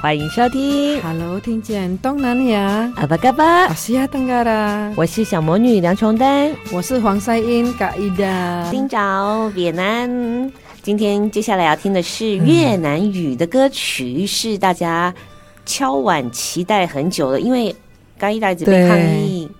欢迎收听。Hello，听见东南亚。阿巴嘎巴，我是亚登嘎啦。我是小魔女梁琼丹，我是黄赛英嘎伊达。丁找越南。今天接下来要听的是越南语的歌曲，嗯、是大家敲碗期待很久的，因为嘎伊达一直被抗议。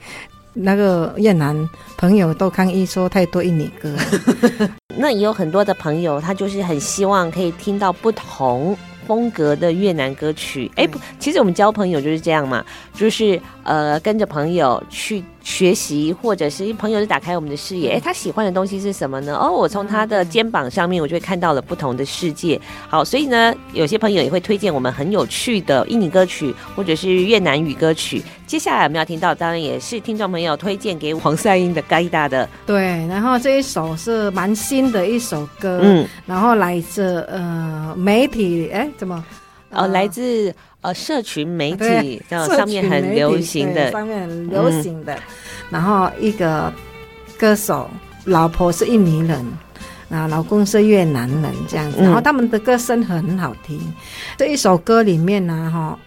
那个越南朋友都抗议说太多印尼歌，那也有很多的朋友，他就是很希望可以听到不同风格的越南歌曲。哎，不，其实我们交朋友就是这样嘛，就是呃跟着朋友去。学习，或者是朋友就打开我们的视野，哎，他喜欢的东西是什么呢？哦，我从他的肩膀上面，我就会看到了不同的世界。好，所以呢，有些朋友也会推荐我们很有趣的印尼歌曲，或者是越南语歌曲。接下来我们要听到，当然也是听众朋友推荐给黄赛英的嘎伊达的。对，然后这一首是蛮新的一首歌，嗯，然后来自呃媒体，哎，怎么？呃，来自。呃，社群媒体，上面很流行的，上面很流行的。然后一个歌手，老婆是印尼人，啊，老公是越南人，这样子。然后他们的歌声很好听。这一首歌里面呢，哈，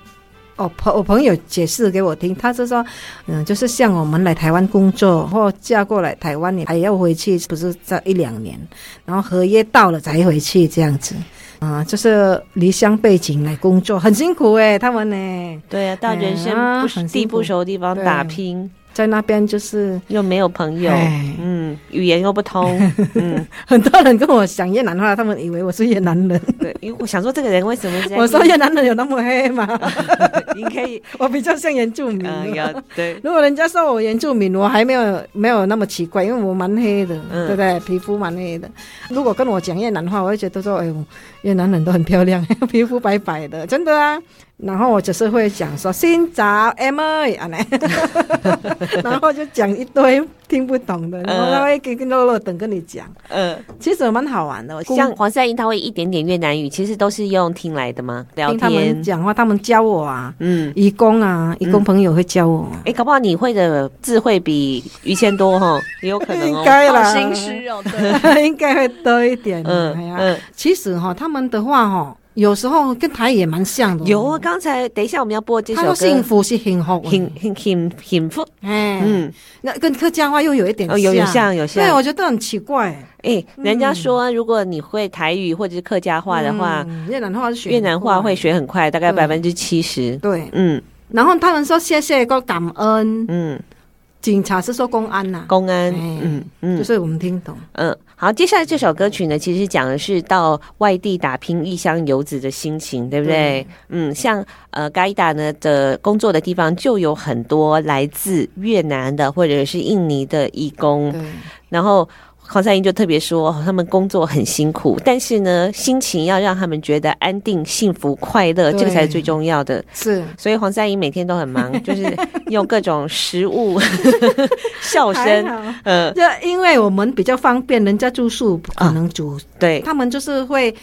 哦，朋我朋友解释给我听，他是说，嗯，就是像我们来台湾工作或嫁过来台湾，你还要回去，不是在一两年，然后合约到了才回去这样子。啊，就是离乡背井来工作，很辛苦哎，他们呢？对啊，到人生地不熟的地方打拼。在那边就是又没有朋友，嗯，语言又不通，嗯，很多人跟我讲越南话，他们以为我是越南人，对，因为我想说这个人为什么？我说越南人有那么黑吗？你可以，我比较像原住民，嗯，对。如果人家说我原住民，我还没有没有那么奇怪，因为我蛮黑的，对不对？皮肤蛮黑的。如果跟我讲越南话，我会觉得说，哎呦，越南人都很漂亮，皮肤白白的，真的啊。然后我只是会讲说新找 M A 啊，然后就讲一堆听不懂的，然后他会跟跟乐乐等跟你讲，嗯，其实蛮好玩的。像黄赛英，他会一点点越南语，其实都是用听来的吗？聊天，听他们讲话，他们教我啊，嗯，义工啊，义工朋友会教我。哎，搞不好你会的字会比于谦多哈，也有可能哦。应该啦，心虚哦，对，应该会多一点。嗯嗯，其实哈，他们的话哈。有时候跟台语也蛮像的。有啊，刚才等一下我们要播这首歌。幸福是幸福，幸幸幸幸福。哎，嗯，那跟客家话又有一点像，有有像有像。对，我觉得很奇怪。哎，人家说如果你会台语或者是客家话的话，越南话是学越南话会学很快，大概百分之七十。对，嗯。然后他们说谢谢跟感恩，嗯。警察是说公安呐，公安，嗯嗯，就是我们听懂，嗯。好，接下来这首歌曲呢，其实讲的是到外地打拼异乡游子的心情，对不对？对嗯，像呃，嘎伊达呢的工作的地方就有很多来自越南的或者是印尼的义工，然后。黄赛英就特别说，他们工作很辛苦，但是呢，心情要让他们觉得安定、幸福、快乐，这个才是最重要的。是，所以黄赛英每天都很忙，就是用各种食物、笑声。呃，就因为我们比较方便，人家住宿不可能煮，啊、对他们就是会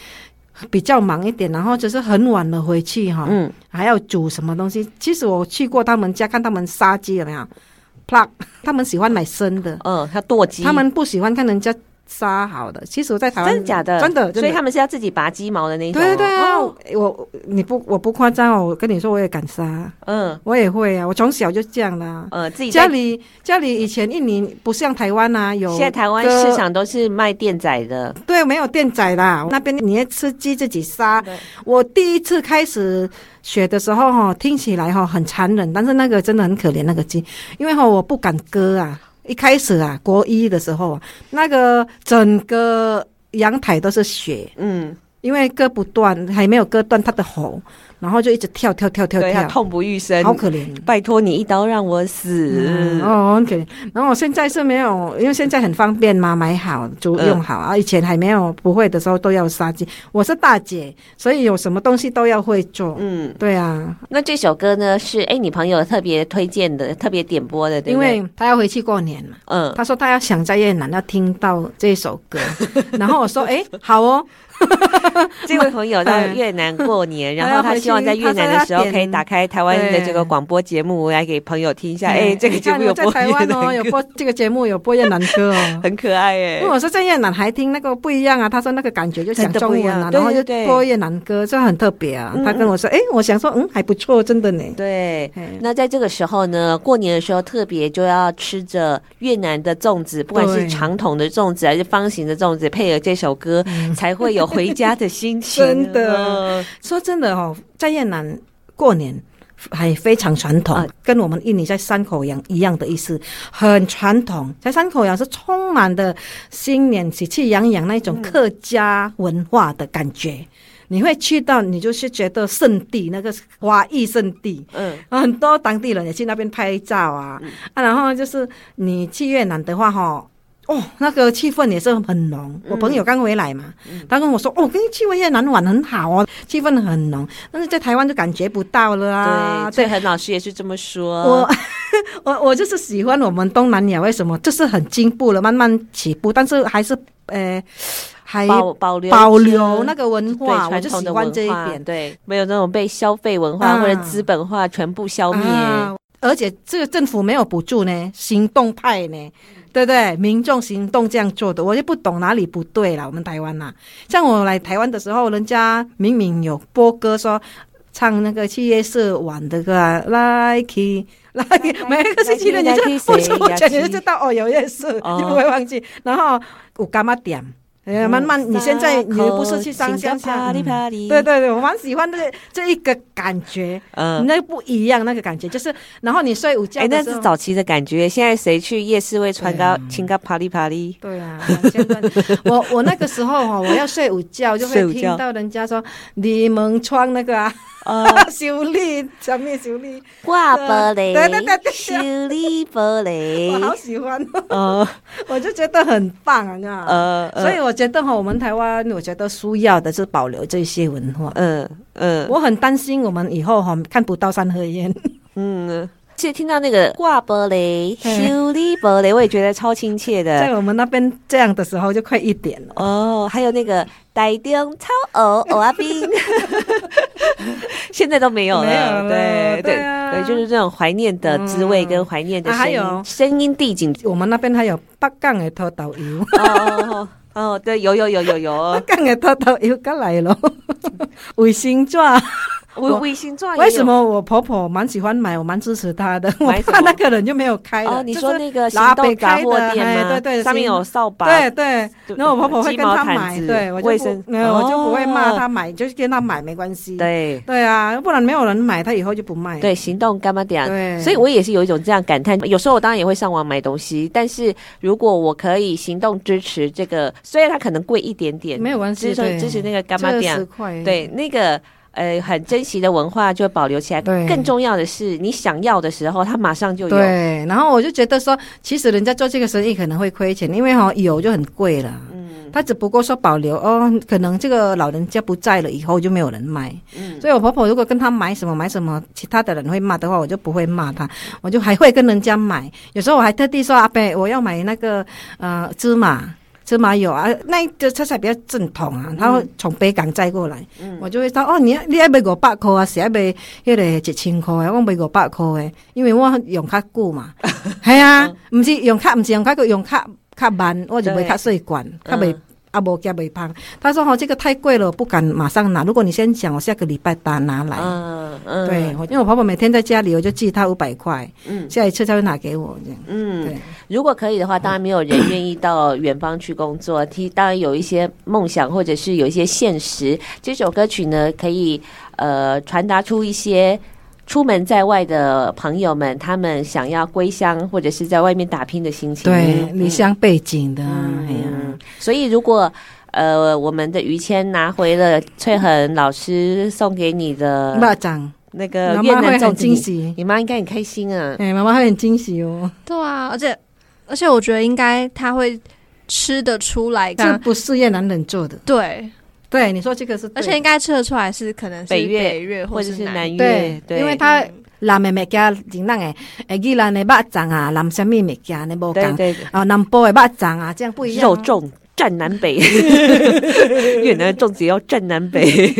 比较忙一点，然后就是很晚了回去哈，嗯，还要煮什么东西。其实我去过他们家，看他们杀鸡有没有？他们喜欢买生的，嗯，他剁鸡，他们不喜欢看人家杀好的。其实我在台湾真的假的？真的，所以他们是要自己拔鸡毛的那种、哦。对对啊，哦、我你不我不夸张哦，我跟你说我也敢杀，嗯，我也会啊，我从小就这样啦。呃，自己家里家里以前印尼不像台湾啊，有现在台湾市场都是卖电仔的，对，没有电仔啦。那边你要吃鸡自己杀。我第一次开始学的时候哈，听起来哈很残忍，但是那个真的很可怜那个鸡，因为哈我不敢割啊。一开始啊，国一的时候，那个整个阳台都是雪，嗯，因为割不断，还没有割断他的喉。然后就一直跳跳跳跳跳，痛不欲生，好可怜！拜托你一刀让我死。嗯、哦，OK。然后我现在是没有，因为现在很方便嘛，买好就用好啊。以前还没有不会的时候都要杀鸡。我是大姐，所以有什么东西都要会做。嗯，对啊。那这首歌呢是哎，你朋友特别推荐的，特别点播的？因为他要回去过年嘛。嗯。他说他要想在越南要听到这首歌，然后我说哎，好哦。这位朋友到越南过年，然后他希望在越南的时候可以打开台湾的这个广播节目来给朋友听一下。哎，这个节目有播台湾哦，有播这个节目有播越南歌哦，很可爱哎。因为我说在越南还听那个不一样啊，他说那个感觉就讲中文啊，然后就播越南歌，这很特别啊。他跟我说，哎，我想说，嗯，还不错，真的呢。对，那在这个时候呢，过年的时候特别就要吃着越南的粽子，不管是长筒的粽子还是方形的粽子，配合这首歌才会有。回家的心情，真的说真的哦，在越南过年还非常传统，跟我们印尼在山口洋一样的意思，很传统。在山口洋是充满的新年喜气洋洋那种客家文化的感觉。你会去到，你就是觉得圣地，那个华裔圣地，嗯，很多当地人也去那边拍照啊，啊，然后就是你去越南的话，哈。哦，那个气氛也是很浓。嗯、我朋友刚回来嘛，嗯、他跟我说：“哦，跟你去越南玩很好哦，气氛很浓。”但是在台湾就感觉不到了啊。对，对，何老师也是这么说。我 我我就是喜欢我们东南亚，为什么？就是很进步了，慢慢起步，但是还是呃，还保保留保留那个文化，我就喜欢这一点。对，没有那种被消费文化或者资本化全部消灭。而且这个政府没有补助呢，行动派呢。对对，民众行动这样做的，我就不懂哪里不对了。我们台湾呐、啊，像我来台湾的时候，人家明明有播歌说唱那个去夜市玩的歌，啊、，Lucky，每一个星期的你就 我说我讲你就知道哦，有夜市，你不会忘记。然后有柑仔店。哎，慢慢，你现在你不是去上乡下，对对对，我蛮喜欢这这一个感觉，嗯，那不一样，那个感觉就是，然后你睡午觉，哎，那是早期的感觉，现在谁去夜市会穿高青高啪哩啪哩？对啊，现在我 我那个时候哈，我要睡午觉就会听到人家说你们穿那个啊。啊，修理什么修理？挂玻璃，对对对对，修理玻璃，我好喜欢。哦，我就觉得很棒啊，呃，所以我觉得哈，我们台湾，我觉得需要的是保留这些文化，嗯嗯，我很担心我们以后哈看不到三合院，嗯。其实听到那个挂玻璃、修理玻璃，我也觉得超亲切的。在我们那边这样的时候就快一点了。哦。还有那个台中超偶偶阿兵，现在都没有了。对对对，就是这种怀念的滋味跟怀念的声音，声音地景。我们那边还有北港的土豆油。哦哦，对，有有有有有，北港的土豆油刚来了，卫星纸。我卫星状为什么我婆婆蛮喜欢买，我蛮支持她的。我怕那个人就没有开了。哦，你说那个行动杂货店吗？对对，上面有扫把。对对，然后我婆婆会跟她买，对，我就不，我就不会骂她买，就是跟她买没关系。对对啊，不然没有人买，她以后就不卖。对，行动干嘛点？对，所以我也是有一种这样感叹。有时候我当然也会上网买东西，但是如果我可以行动支持这个，虽然它可能贵一点点，没有关系，支持支持那个干嘛点？对，那个。呃，很珍惜的文化就保留起来。对，更重要的是，你想要的时候，它马上就有。对，然后我就觉得说，其实人家做这个生意可能会亏钱，因为哈有就很贵了。嗯，他只不过说保留哦，可能这个老人家不在了以后就没有人买。嗯，所以我婆婆如果跟他买什么买什么，其他的人会骂的话，我就不会骂他，我就还会跟人家买。有时候我还特地说阿伯，我要买那个呃芝麻。芝麻油啊，那个车菜比较正统啊，然后从北港载过来，嗯、我就会说哦，你你要买五百块啊，是要买迄个一千块啊，我买五百块诶，因为我用较久嘛，系啊，唔是用卡，唔是用卡，个用卡较慢，我就买较细罐，较袂。啊，无加袂胖。他说：“哈，这个太贵了，我不敢马上拿。如果你先讲，我下个礼拜打拿来。”嗯嗯，对，因为我婆婆每天在家里，我就寄她五百块。嗯，下一次她会拿给我这样。嗯，对。如果可以的话，当然没有人愿意到远方去工作。其实当然有一些梦想，或者是有一些现实。这首歌曲呢，可以呃传达出一些出门在外的朋友们，他们想要归乡或者是在外面打拼的心情。对，离乡背景的。哎呀。所以，如果呃，我们的于谦拿回了翠恒老师送给你的蚂蚱，那个越南粽惊喜，你妈应该很开心啊！哎，妈妈会很惊喜哦。对啊，而且而且，我觉得应该他会吃得出来，这不是越南人做的。对对，你说这个是，而且应该吃得出来是可能是北越、北越或者是南越，对，对，因为他。南的物件真人诶，诶，伊兰的肉粽啊，南什么物件呢？无讲，啊，南部的肉粽啊，这样不一样。肉粽占南北，越南的粽子要占南北。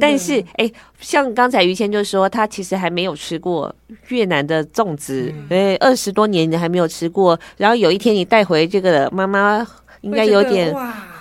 但是，哎、欸，像刚才于谦就说，他其实还没有吃过越南的粽子，哎、嗯，二十多年你还没有吃过。然后有一天你带回这个，妈妈应该有点。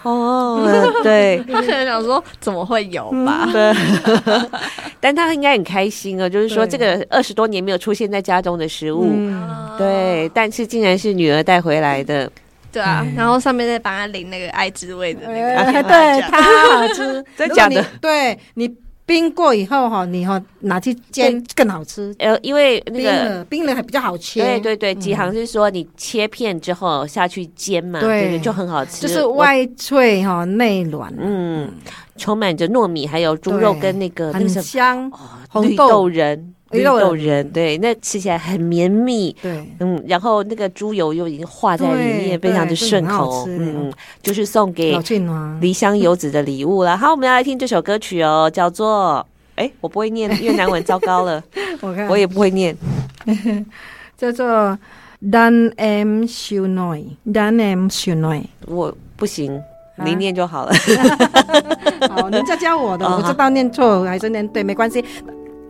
哦，对，他可能想说怎么会有吧？嗯、对，但他应该很开心哦，就是说这个二十多年没有出现在家中的食物，嗯、对，但是竟然是女儿带回来的，对啊，然后上面再帮他淋那个爱之味的那个，哎、对，他好吃，真的？假的？对你。冰过以后哈，你哈拿去煎更好吃。呃，因为那个冰了，还比较好切。对对对，几行是说你切片之后下去煎嘛，对，就很好吃。就是外脆哈，内软。嗯，充满着糯米，还有猪肉跟那个很香红豆仁。绿豆仁，对，那吃起来很绵密，对，嗯，然后那个猪油又已经化在里面，非常的顺口，嗯，就是送给离乡游子的礼物了。好，我们要来听这首歌曲哦，叫做，哎，我不会念越南文，糟糕了，我看。我也不会念，叫做 Dan Em Siu Noi，Dan Em Siu Noi，我不行，你念就好了。好，人家教我的，我知道念错还是念对，没关系。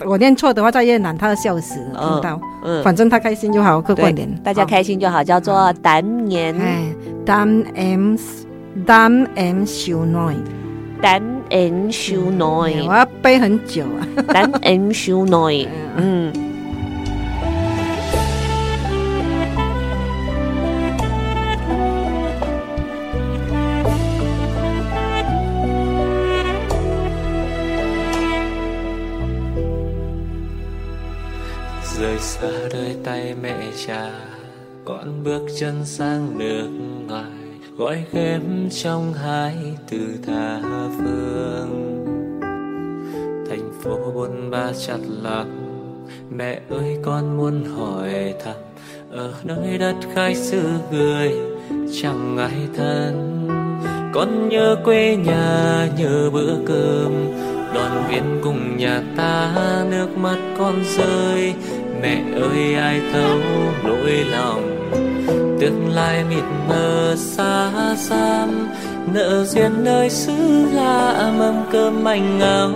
我念错的话，在越南他要笑死，听到，嗯，反正他开心就好，客观点，大家开心就好，叫做丹年，哎，Dan Em，Dan Em Siu Noi，Dan Em Siu Noi，我要背很久啊，Dan Em Siu Noi，嗯。Xa đôi tay mẹ cha, con bước chân sang nước ngoài gói ghém trong hai từ tha phương. Thành phố buôn ba chặt lắm mẹ ơi, con muốn hỏi thăm, ở nơi đất khai xứ người, chẳng ai thân. Con nhớ quê nhà, nhớ bữa cơm, đoàn viên cùng nhà ta, nước mắt con rơi mẹ ơi, ai thấu nỗi lòng? Tương lai mịt mờ xa xăm, nợ duyên nơi xứ lạ mâm cơm manh áo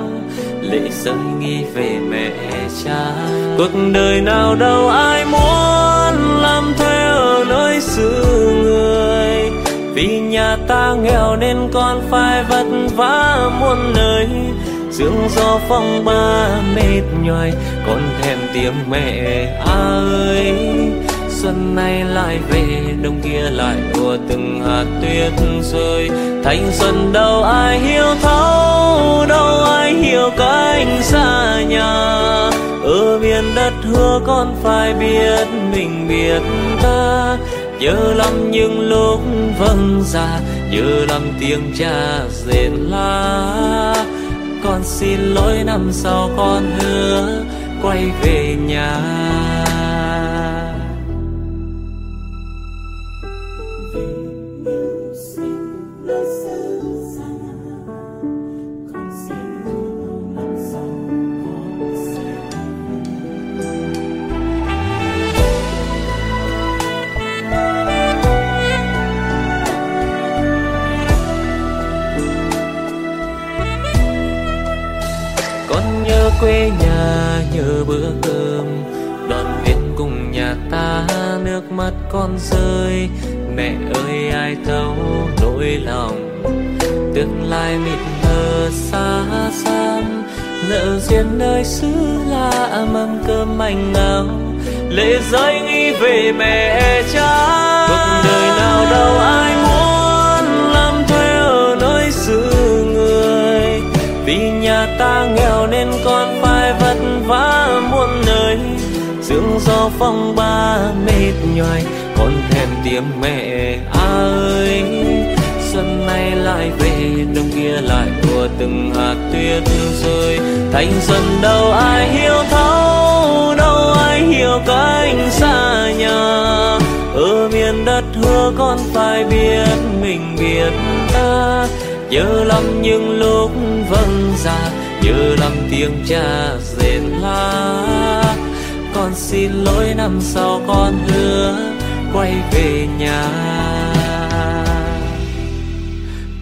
lệ rơi nghi về mẹ cha. Cuộc đời nào đâu ai muốn làm thuê ở nơi xứ người. Vì nhà ta nghèo nên con phải vất vả muôn nơi. Dương gió phong ba mệt nhoài, con thèm tiếng mẹ ơi, xuân nay lại về, đông kia lại mùa từng hạt tuyết rơi. Thanh xuân đâu ai hiểu thấu, đâu ai hiểu cánh xa nhà. Ở miền đất hứa con phải biết mình biết ta nhớ lắm những lúc vâng già nhớ lắm tiếng cha rền la. Con xin lỗi năm sau con hứa quay về nhà. Nhà nhớ bữa cơm. Đoàn viên cùng nhà ta nước mắt con rơi. Mẹ ơi, ai thấu nỗi lòng? Tương lai mịt mờ xa xăm. Nợ duyên nơi xứ lạ mâm cơm manh áo lệ rơi nghĩ về mẹ cha. Cuộc đời nào đâu ai muốn làm thuê ở nơi xứ người. Vì nhà ta nghèo nên con vã muôn nơi. Sương gió phong ba mệt nhoài con thèm tiếng mẹ à ơi. Xuân nay lại về, đông kia lại mùa từng hạt tuyết rơi. Thanh xuân đâu ai hiểu thấu, đâu ai hiểu cánh xa nhà. Ở miền đất hứa con phải biết mình biết ta. Nhớ lắm những lúc vâng già nhớ lắm tiếng cha con xin lỗi năm sau con hứa quay về nhà.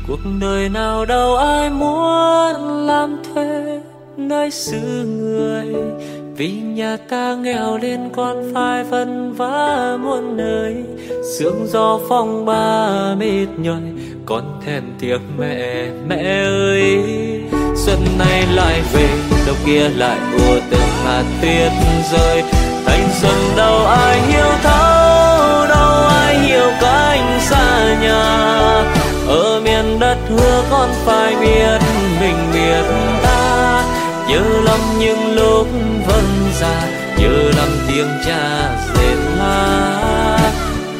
Cuộc đời nào đâu ai muốn làm thuê nơi xứ người. Vì nhà ta nghèo nên con phải vất vả muôn nơi. Sương gió phong ba mệt nhòi con thèm tiếc mẹ mẹ ơi. Xuân nay lại về đâu kia lại mùa từng hạt tuyết rơi thành xuân đâu ai hiểu thấu đâu ai hiểu cánh xa nhà. Ở miền đất hứa con phải biết mình biết ta. Nhớ lắm những lúc vẫn già nhớ lắm tiếng cha dệt la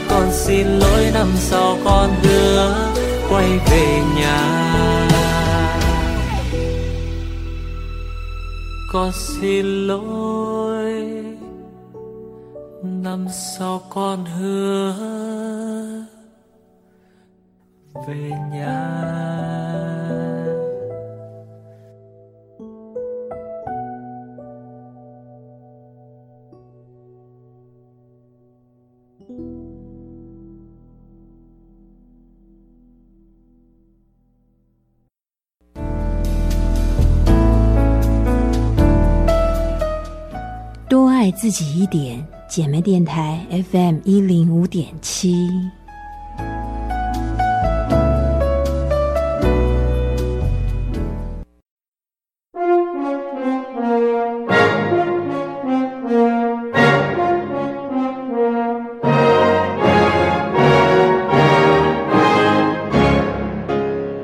con xin lỗi năm sau con hứa quay về nhà. Con xin lỗi. Năm sau con hứa về nhà. 爱自己一点，姐妹电台 FM 一零五点七。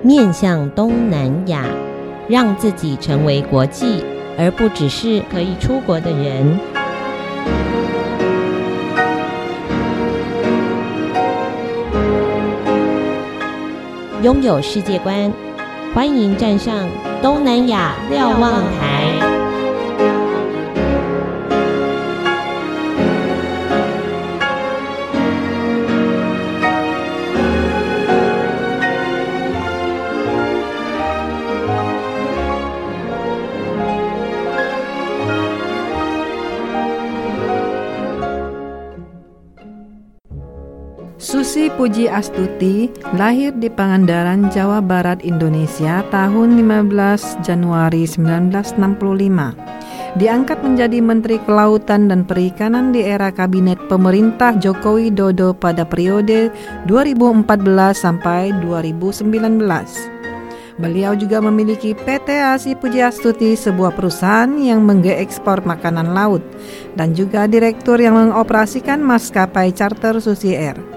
面向东南亚，让自己成为国际，而不只是可以出国的人。拥有世界观，欢迎站上东南亚瞭望台。Susi Puji Astuti lahir di Pangandaran, Jawa Barat, Indonesia tahun 15 Januari 1965. Diangkat menjadi Menteri Kelautan dan Perikanan di era Kabinet Pemerintah Joko Widodo pada periode 2014 sampai 2019. Beliau juga memiliki PT Asi Pujiastuti, sebuah perusahaan yang mengekspor makanan laut, dan juga direktur yang mengoperasikan maskapai charter Susi Air.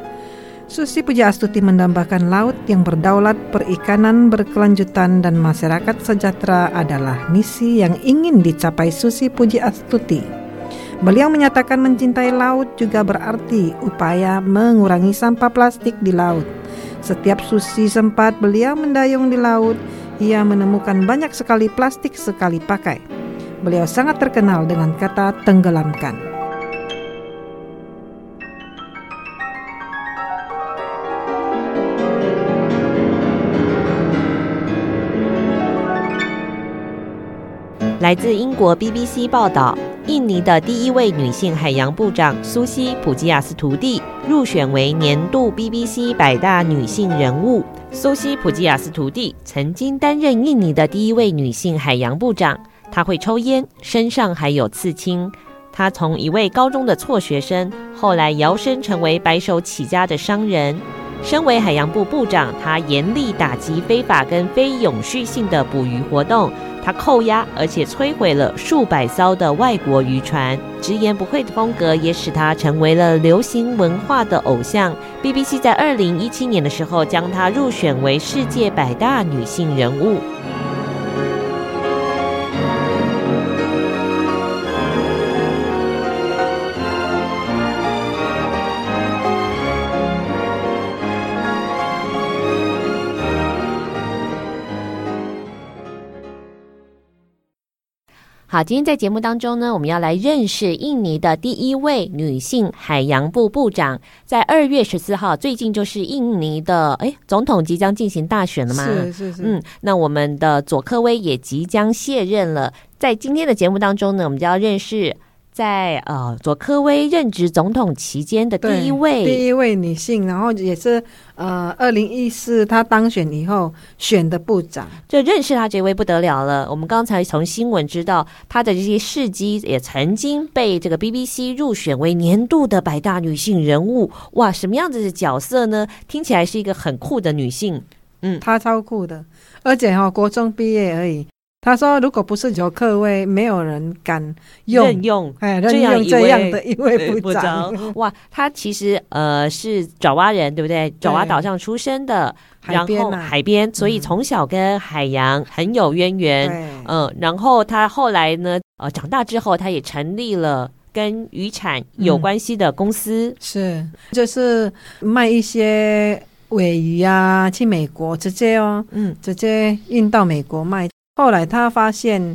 Susi Pujiastuti mendambakan laut yang berdaulat, perikanan berkelanjutan, dan masyarakat sejahtera adalah misi yang ingin dicapai Susi Pujiastuti. Beliau menyatakan mencintai laut juga berarti upaya mengurangi sampah plastik di laut. Setiap Susi sempat beliau mendayung di laut, ia menemukan banyak sekali plastik sekali pakai. Beliau sangat terkenal dengan kata tenggelamkan.. 来自英国 BBC 报道，印尼的第一位女性海洋部长苏西普吉亚斯图蒂入选为年度 BBC 百大女性人物。苏西普吉亚斯图蒂曾经担任印尼的第一位女性海洋部长，她会抽烟，身上还有刺青。她从一位高中的辍学生，后来摇身成为白手起家的商人。身为海洋部部长，他严厉打击非法跟非永续性的捕鱼活动。他扣押而且摧毁了数百艘的外国渔船。直言不讳的风格也使他成为了流行文化的偶像。BBC 在二零一七年的时候将他入选为世界百大女性人物。好，今天在节目当中呢，我们要来认识印尼的第一位女性海洋部部长。在二月十四号，最近就是印尼的哎总统即将进行大选了吗？是是是。嗯，那我们的佐科威也即将卸任了。在今天的节目当中呢，我们就要认识。在呃，佐科威任职总统期间的第一位第一位女性，然后也是呃，二零一四她当选以后选的部长，就认识她这位不得了了。我们刚才从新闻知道她的这些事迹，也曾经被这个 BBC 入选为年度的百大女性人物。哇，什么样子的角色呢？听起来是一个很酷的女性。嗯，她超酷的，而且哈、哦，国中毕业而已。他说：“如果不是游客位，没有人敢用任用哎，任用这样的一位 部长。哇，他其实呃是爪哇人，对不对？爪哇岛上出生的，海边、啊、海边，所以从小跟海洋很有渊源。嗯、呃，然后他后来呢，呃，长大之后，他也成立了跟渔产有关系的公司，嗯、是就是卖一些尾鱼啊，去美国直接哦，嗯，直接运到美国卖。”后来他发现，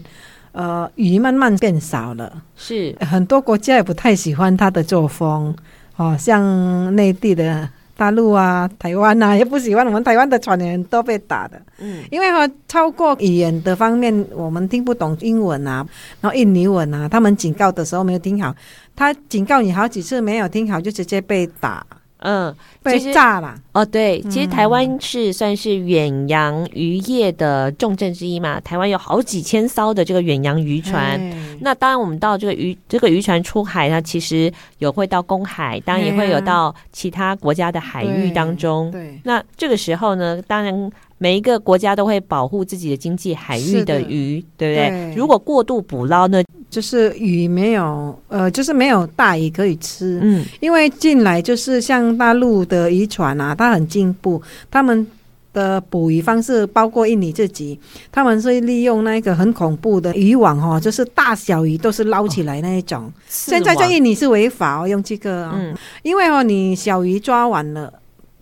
呃，鱼慢慢变少了，是。很多国家也不太喜欢他的作风，哦，像内地的大陆啊、台湾啊，也不喜欢我们台湾的船员都被打的，嗯，因为哈，超过语言的方面，我们听不懂英文啊，然后印尼文啊，他们警告的时候没有听好，他警告你好几次没有听好，就直接被打。嗯，被炸了哦。对，其实台湾是算是远洋渔业的重镇之一嘛。台湾有好几千艘的这个远洋渔船。那当然，我们到这个渔这个渔船出海，它其实有会到公海，当然也会有到其他国家的海域当中。对，那这个时候呢，当然每一个国家都会保护自己的经济海域的鱼，对不对？如果过度捕捞呢？就是鱼没有，呃，就是没有大鱼可以吃。嗯，因为进来就是像大陆的渔船啊，它很进步，他们的捕鱼方式包括印尼自己，他们是利用那个很恐怖的渔网哦，就是大小鱼都是捞起来那一种。哦、现在在印尼是违法哦，用这个、哦，嗯，因为哦，你小鱼抓完了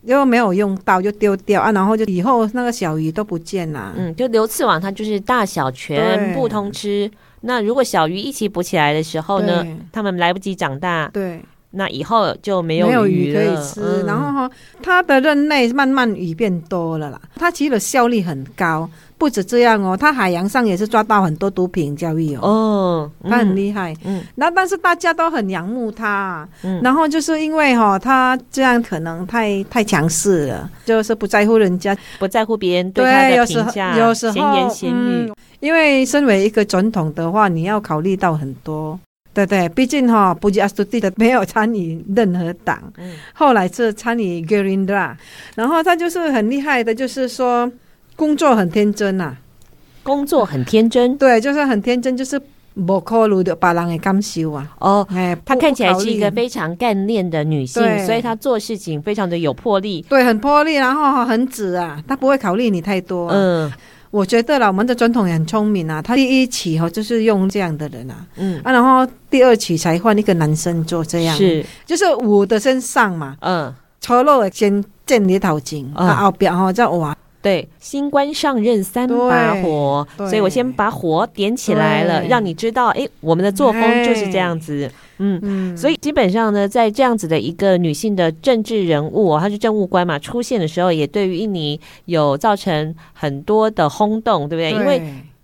又没有用到就丢掉啊，然后就以后那个小鱼都不见了。嗯，就流刺网它就是大小全部通吃。那如果小鱼一起捕起来的时候呢，它们来不及长大，对，那以后就没有鱼，没有鱼可以吃。嗯、然后哈，它的任内慢慢鱼变多了啦，它其实效率很高。不止这样哦，他海洋上也是抓到很多毒品交易哦。哦，他很厉害。嗯，那但是大家都很仰慕他。嗯，然后就是因为哈、哦，它这样可能太太强势了，就是不在乎人家，不在乎别人对他的评价，有时候闲言闲语。嗯因为身为一个总统的话，你要考虑到很多，对对，毕竟哈，布吉阿苏蒂的没有参与任何党，嗯，后来是参与 Gerindra，然后他就是很厉害的，就是说工作很天真呐、啊，工作很天真，对，就是很天真，就是不考虑的把人的感受啊。哦，哎，她看起来是一个非常干练的女性，所以她做事情非常的有魄力，对，很魄力，然后很直啊，她不会考虑你太多、啊，嗯。我觉得啦，我们的总统也很聪明啊。他第一期哈就是用这样的人啊，嗯。啊，然后第二期才换一个男生做这样，是。就是我的身上嘛，嗯，丑陋先见你头前，啊后边哈再哇，对，新官上任三把火，所以我先把火点起来了，让你知道，哎，我们的作风就是这样子。嗯嗯，所以基本上呢，在这样子的一个女性的政治人物，她是政务官嘛，出现的时候，也对于印尼有造成很多的轰动，对不对？对，因为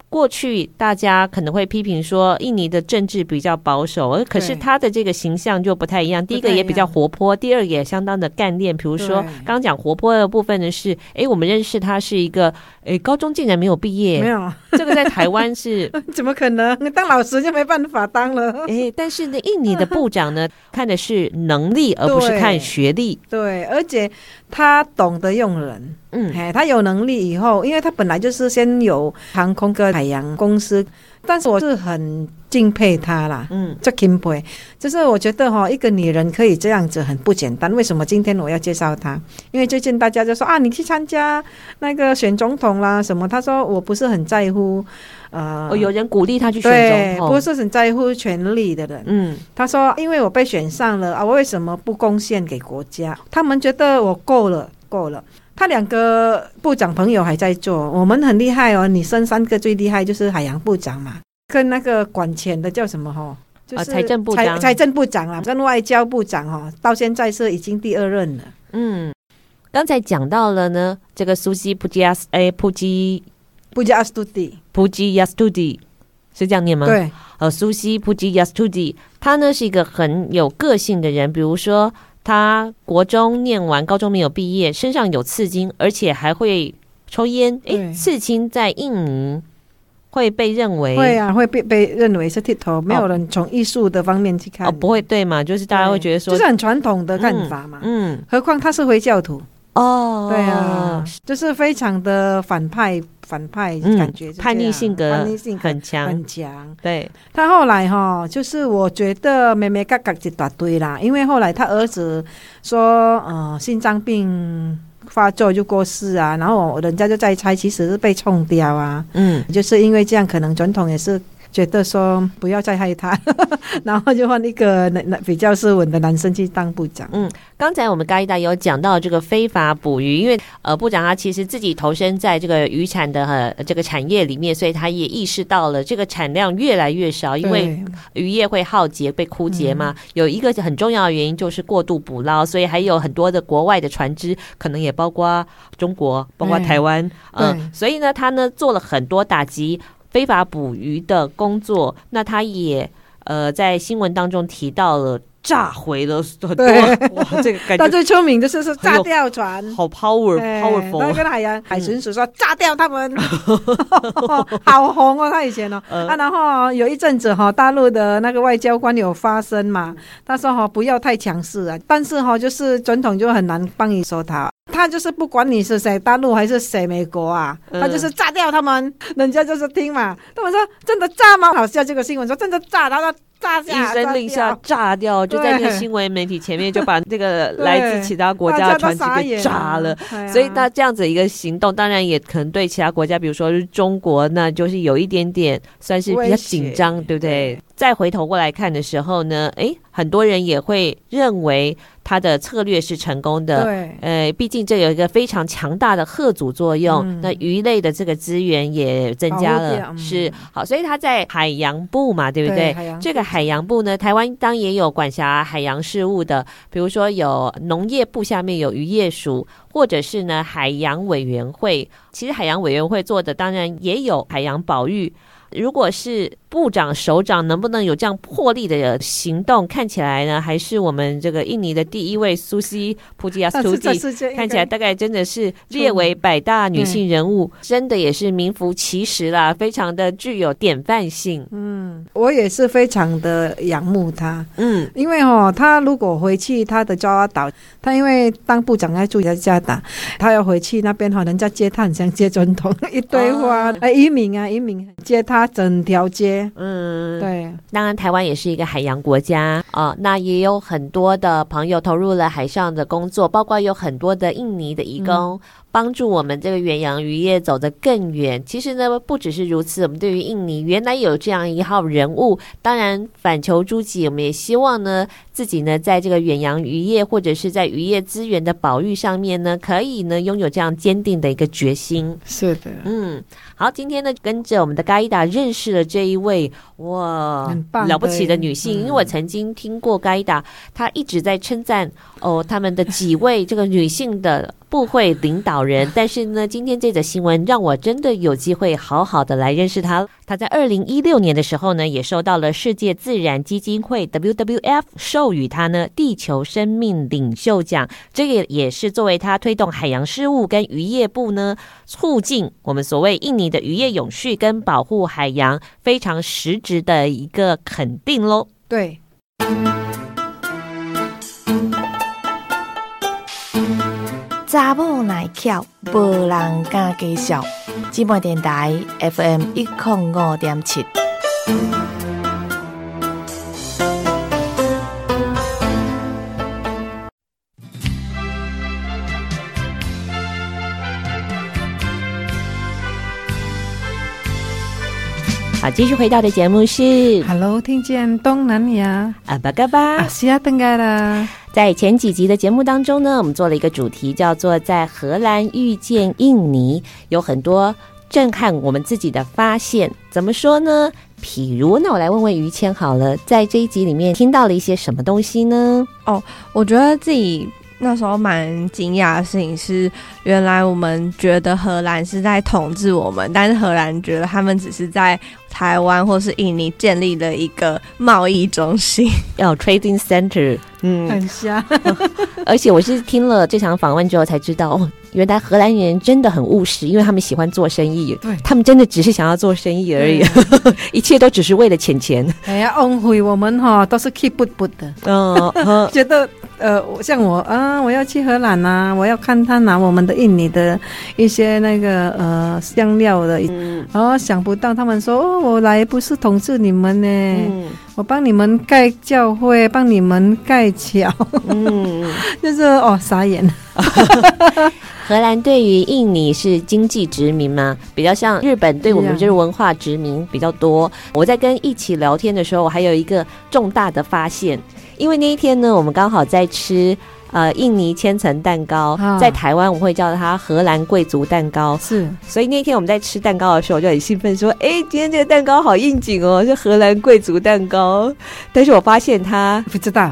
过去大家可能会批评说，印尼的政治比较保守，而可是他的这个形象就不太一样。第一个也比较活泼，第二个也相当的干练。比如说，刚刚讲活泼的部分呢，是哎，我们认识他是一个哎，高中竟然没有毕业，没有这个在台湾是 怎么可能？当老师就没办法当了。哎，但是呢，印尼的部长呢，看的是能力，而不是看学历。对，对，而且他懂得用人。嗯，哎，他有能力以后，因为他本来就是先有航空跟海洋公司，但是我是很敬佩他啦。嗯，这钦佩，就是我觉得哈，一个女人可以这样子很不简单。为什么今天我要介绍她？因为最近大家就说啊，你去参加那个选总统啦什么？他说我不是很在乎，呃，有人鼓励他去选总统，不是很在乎权力的人。嗯，他说因为我被选上了啊，我为什么不贡献给国家？他们觉得我够了，够了。他两个部长朋友还在做，我们很厉害哦。你生三个最厉害就是海洋部长嘛，跟那个管钱的叫什么哈？就是财政部长，财政部长啊，跟外交部长哈，到现在是已经第二任了。嗯，刚才讲到了呢，这个苏西普吉亚斯诶，普吉普吉亚斯图迪，普吉亚斯图迪是这样念吗？对，呃，苏西普吉亚斯图迪，他呢是一个很有个性的人，比如说。他国中念完，高中没有毕业，身上有刺青，而且还会抽烟。诶，刺青在印尼会被认为会啊，会被被认为是剃头，没有人从艺术的方面去看。哦，不会对嘛？就是大家会觉得说，就是很传统的看法嘛。嗯，嗯，何况他是回教徒。哦，对啊，就是非常的反派，反派感觉、嗯，叛逆性格，叛逆性很强，很强。对，他后来哈，就是我觉得妹妹嘎嘎一大堆啦，因为后来他儿子说，呃，心脏病发作就过世啊，然后人家就在猜，其实是被冲掉啊。嗯，就是因为这样，可能总统也是。觉得说不要再害他，然后就换一个男男比较斯文的男生去当部长。嗯，刚才我们高一达有讲到这个非法捕鱼，因为呃部长他其实自己投身在这个渔产的呃这个产业里面，所以他也意识到了这个产量越来越少，因为渔业会耗竭被枯竭嘛。嗯、有一个很重要的原因就是过度捕捞，所以还有很多的国外的船只，可能也包括中国，包括台湾，嗯，所以呢，他呢做了很多打击。非法捕鱼的工作，那他也呃在新闻当中提到了炸毁了很多，哇，这个感觉他最出名的就是炸掉船，好 power，powerful，他跟海洋海巡署说炸掉他们，好红哦，他以前哦，呃、啊，然后有一阵子哈，大陆的那个外交官有发声嘛，他说哈不要太强势啊，但是哈就是总统就很难帮你说他。他就是不管你是谁，大陆还是谁，美国啊，他就是炸掉他们，人家就是听嘛。他们说真的炸吗？好笑，这个新闻说真的炸，他说炸下，一声令下炸掉，就在那个新闻媒体前面就把这个来自其他国家的船只给炸了。所以他这样子一个行动，当然也可能对其他国家，比如说是中国，那就是有一点点算是比较紧张，对不对？再回头过来看的时候呢，诶，很多人也会认为他的策略是成功的。对，呃，毕竟这有一个非常强大的贺阻作用。嗯、那鱼类的这个资源也增加了，嗯、是好，所以他在海洋部嘛，对不对？对，这个海洋部呢，台湾当然也有管辖海洋事务的，比如说有农业部下面有渔业署，或者是呢海洋委员会。其实海洋委员会做的当然也有海洋保育。如果是部长、首长，能不能有这样魄力的行动？看起来呢，还是我们这个印尼的第一位苏西普吉亚斯图蒂，看起来大概真的是列为百大女性人物，真的也是名副其实啦，非常的具有典范性。嗯，我也是非常的仰慕他。嗯，因为哦，他如果回去他的爪哇岛，他因为当部长要住在加达，他要回去那边哈，人家接他很像接总统，一堆花，哎、啊，移民啊，移民接他。他整条街，嗯，对，当然台湾也是一个海洋国家啊，那也有很多的朋友投入了海上的工作，包括有很多的印尼的移工。嗯帮助我们这个远洋渔业走得更远。其实呢，不只是如此，我们对于印尼原来有这样一号人物，当然反求诸己，我们也希望呢，自己呢，在这个远洋渔业或者是在渔业资源的保育上面呢，可以呢拥有这样坚定的一个决心。是的，嗯，好，今天呢，跟着我们的嘎伊达认识了这一位哇了不起的女性，嗯、因为我曾经听过嘎伊达，她一直在称赞哦，他们的几位这个女性的。部会领导人。但是呢，今天这则新闻让我真的有机会好好的来认识他。他在二零一六年的时候呢，也受到了世界自然基金会 WWF 授予他呢地球生命领袖奖。这个也是作为他推动海洋事务跟渔业部呢，促进我们所谓印尼的渔业永续跟保护海洋非常实质的一个肯定喽。对。查某耐巧，无人敢介绍。姊妹电台 FM 一零五点七。好，继续回到的节目是 Hello，听见东南亚阿巴嘎巴，阿西亚登嘎啦。在前几集的节目当中呢，我们做了一个主题，叫做“在荷兰遇见印尼”，有很多震撼我们自己的发现。怎么说呢？譬如，那我来问问于谦好了，在这一集里面听到了一些什么东西呢？哦，我觉得自己那时候蛮惊讶的事情是，原来我们觉得荷兰是在统治我们，但是荷兰觉得他们只是在台湾或是印尼建立了一个贸易中心，要 trading center。嗯，很像。而且我是听了这场访问之后才知道，哦，原来荷兰人真的很务实，因为他们喜欢做生意。对，他们真的只是想要做生意而已，一切都只是为了钱钱。哎呀，恩惠我们哈都是 keep 不不的。嗯，觉得呃，像我啊，我要去荷兰啊，我要看他拿我们的印尼的一些那个呃香料的，嗯，然后想不到他们说哦，我来不是统治你们呢。嗯我帮你们盖教会，帮你们盖桥，嗯，就是哦，傻眼。荷兰对于印尼是经济殖民吗？比较像日本对我们就是文化殖民比较多。我在跟一起聊天的时候，我还有一个重大的发现，因为那一天呢，我们刚好在吃。呃，印尼千层蛋糕，在台湾我会叫它荷兰贵族蛋糕。是，所以那天我们在吃蛋糕的时候，我就很兴奋说：“哎，今天这个蛋糕好应景哦，是荷兰贵族蛋糕。”但是我发现他不知道，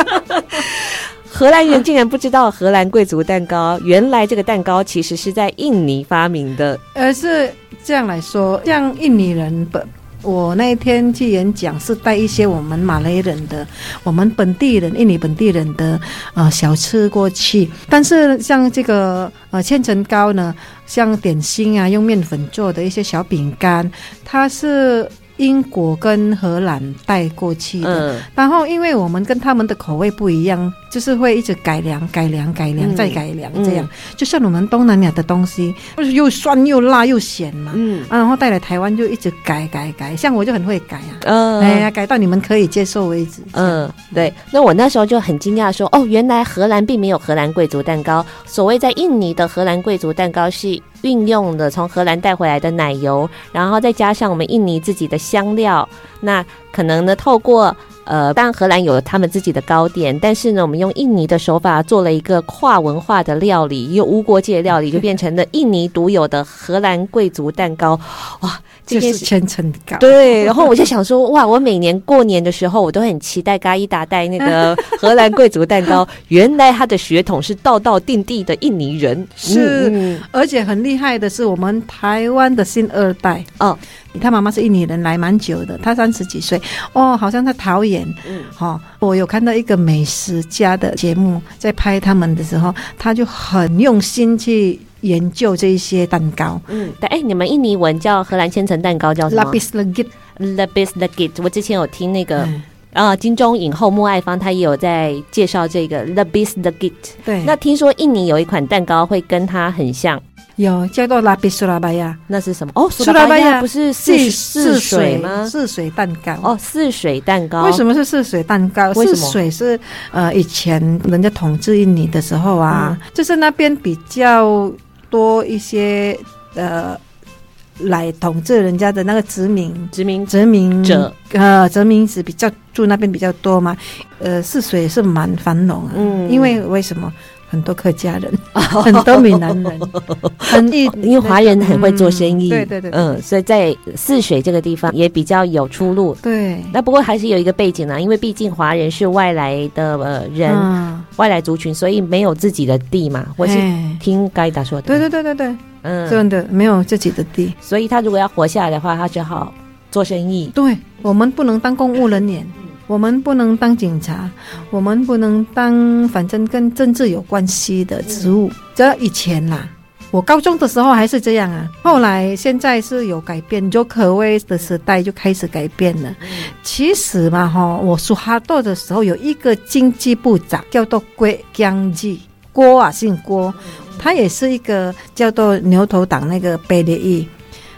荷兰人竟然不知道荷兰贵族蛋糕。原来这个蛋糕其实是在印尼发明的。而是这样来说，像印尼人本。我那一天去演讲，是带一些我们马来人的、我们本地人、印尼本地人的呃小吃过去。但是像这个呃千层糕呢，像点心啊，用面粉做的一些小饼干，它是。英国跟荷兰带过去的，嗯，然后因为我们跟他们的口味不一样，就是会一直改良、改良、改良、嗯、再改良，这样、嗯、就像我们东南亚的东西，不是又酸又辣又咸嘛，嗯，啊、然后带来台湾就一直改改改，像我就很会改啊，嗯，哎呀，改到你们可以接受为止，嗯，对。那我那时候就很惊讶说，哦，原来荷兰并没有荷兰贵族蛋糕，所谓在印尼的荷兰贵族蛋糕是。运用的从荷兰带回来的奶油，然后再加上我们印尼自己的香料，那可能呢，透过呃，当然荷兰有他们自己的糕点，但是呢，我们用印尼的手法做了一个跨文化的料理，有无国界料理，就变成了印尼独有的荷兰贵族蛋糕，哇！就是千层糕，对。然后我就想说，哇，我每年过年的时候，我都很期待嘎伊达带那个 荷兰贵族蛋糕。原来他的血统是道道地地的印尼人，是，嗯、而且很厉害的是，我们台湾的新二代哦，他妈妈是印尼人，来蛮久的，他三十几岁哦，好像在桃园，嗯，好、哦，我有看到一个美食家的节目，在拍他们的时候，他就很用心去。研究这一些蛋糕，嗯，对，哎，你们印尼文叫荷兰千层蛋糕叫什么？Lapis Legit，Lapis Legit。我之前有听那个，嗯、啊，金钟影后莫爱芳，她也有在介绍这个 Lapis Legit。对，那听说印尼有一款蛋糕会跟它很像，有叫做 Lapis Surabaya，那是什么？哦，Surabaya 不是四四水吗？四水蛋糕。哦，四水蛋糕。为什么是四水蛋糕？四水是呃，以前人家统治印尼的时候啊，嗯、就是那边比较。多一些呃，来统治人家的那个殖民、殖民、殖民者，呃，殖民者比较住那边比较多嘛。呃，泗水是蛮繁荣啊，嗯，因为为什么很多客家人，很多闽南人，很因为华人很会做生意，对对对，嗯，所以在泗水这个地方也比较有出路。对，那不过还是有一个背景呢，因为毕竟华人是外来的呃人，外来族群，所以没有自己的地嘛。我是听盖达说的，对对对对对，嗯，真的没有自己的地，所以他如果要活下来的话，他只好做生意。对，我们不能当公务人员。我们不能当警察，我们不能当反正跟政治有关系的职务。这以前啦，我高中的时候还是这样啊。后来现在是有改变，就可谓的时代就开始改变了。其实嘛，哈，我苏哈多的时候有一个经济部长叫做郭江记，郭啊姓郭，他也是一个叫做牛头党那个贝利伊，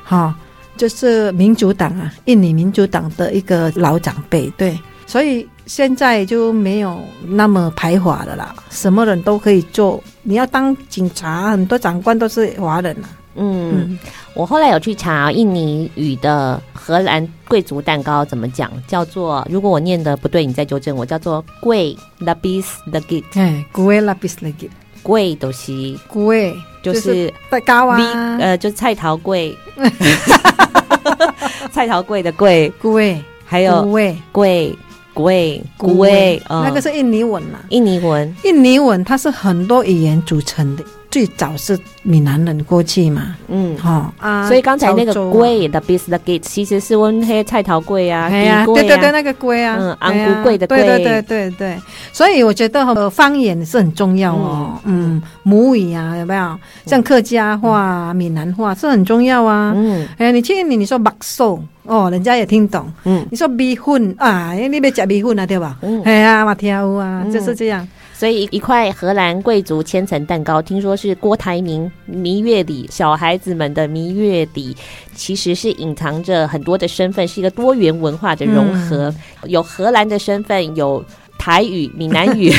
哈，就是民主党啊，印尼民主党的一个老长辈，对。所以现在就没有那么排华的啦，什么人都可以做。你要当警察，很多长官都是华人啊。嗯，嗯，我后来有去查印尼语的荷兰贵族蛋糕怎么讲，叫做如果我念的不对，你再纠正我，叫做 Kue Lapis Legit。哎，Kue Lapis Legit。贵都是贵，就是蛋糕啊，呃，就是菜头贵，菜头贵的贵贵，还有粿粿。贵贵，那个是印尼文嘛，印尼文，印尼文它是很多语言组成的，最早是闽南人过去嘛，嗯，好啊，所以刚才那个贵的 biscuit 其实是温黑菜头龟啊，对呀，对对对，那个龟啊，嗯，安菇贵的贵，对对对对对，所以我觉得方言是很重要哦，嗯，母语啊，有没有？像客家话、闽南话是很重要啊，嗯，哎，你去你你说麦寿。哦，人家也听懂。嗯，你说米粉啊，你别讲米粉啊，对吧？嗯，哎呀，我跳啊，就是这样。所以一块荷兰贵族千层蛋糕，听说是郭台铭蜜月礼，小孩子们的蜜月礼，其实是隐藏着很多的身份，是一个多元文化的融合，嗯、有荷兰的身份，有。台语、闽南语，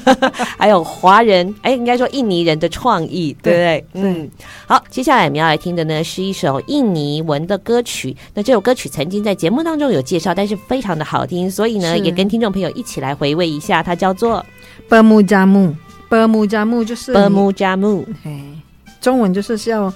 还有华人，哎，应该说印尼人的创意，对不对？嗯，好，接下来我们要来听的呢是一首印尼文的歌曲。那这首歌曲曾经在节目当中有介绍，但是非常的好听，所以呢也跟听众朋友一起来回味一下。它叫做“伯木加木”，伯木加木就是“伯木加木”，嘿，中文就是叫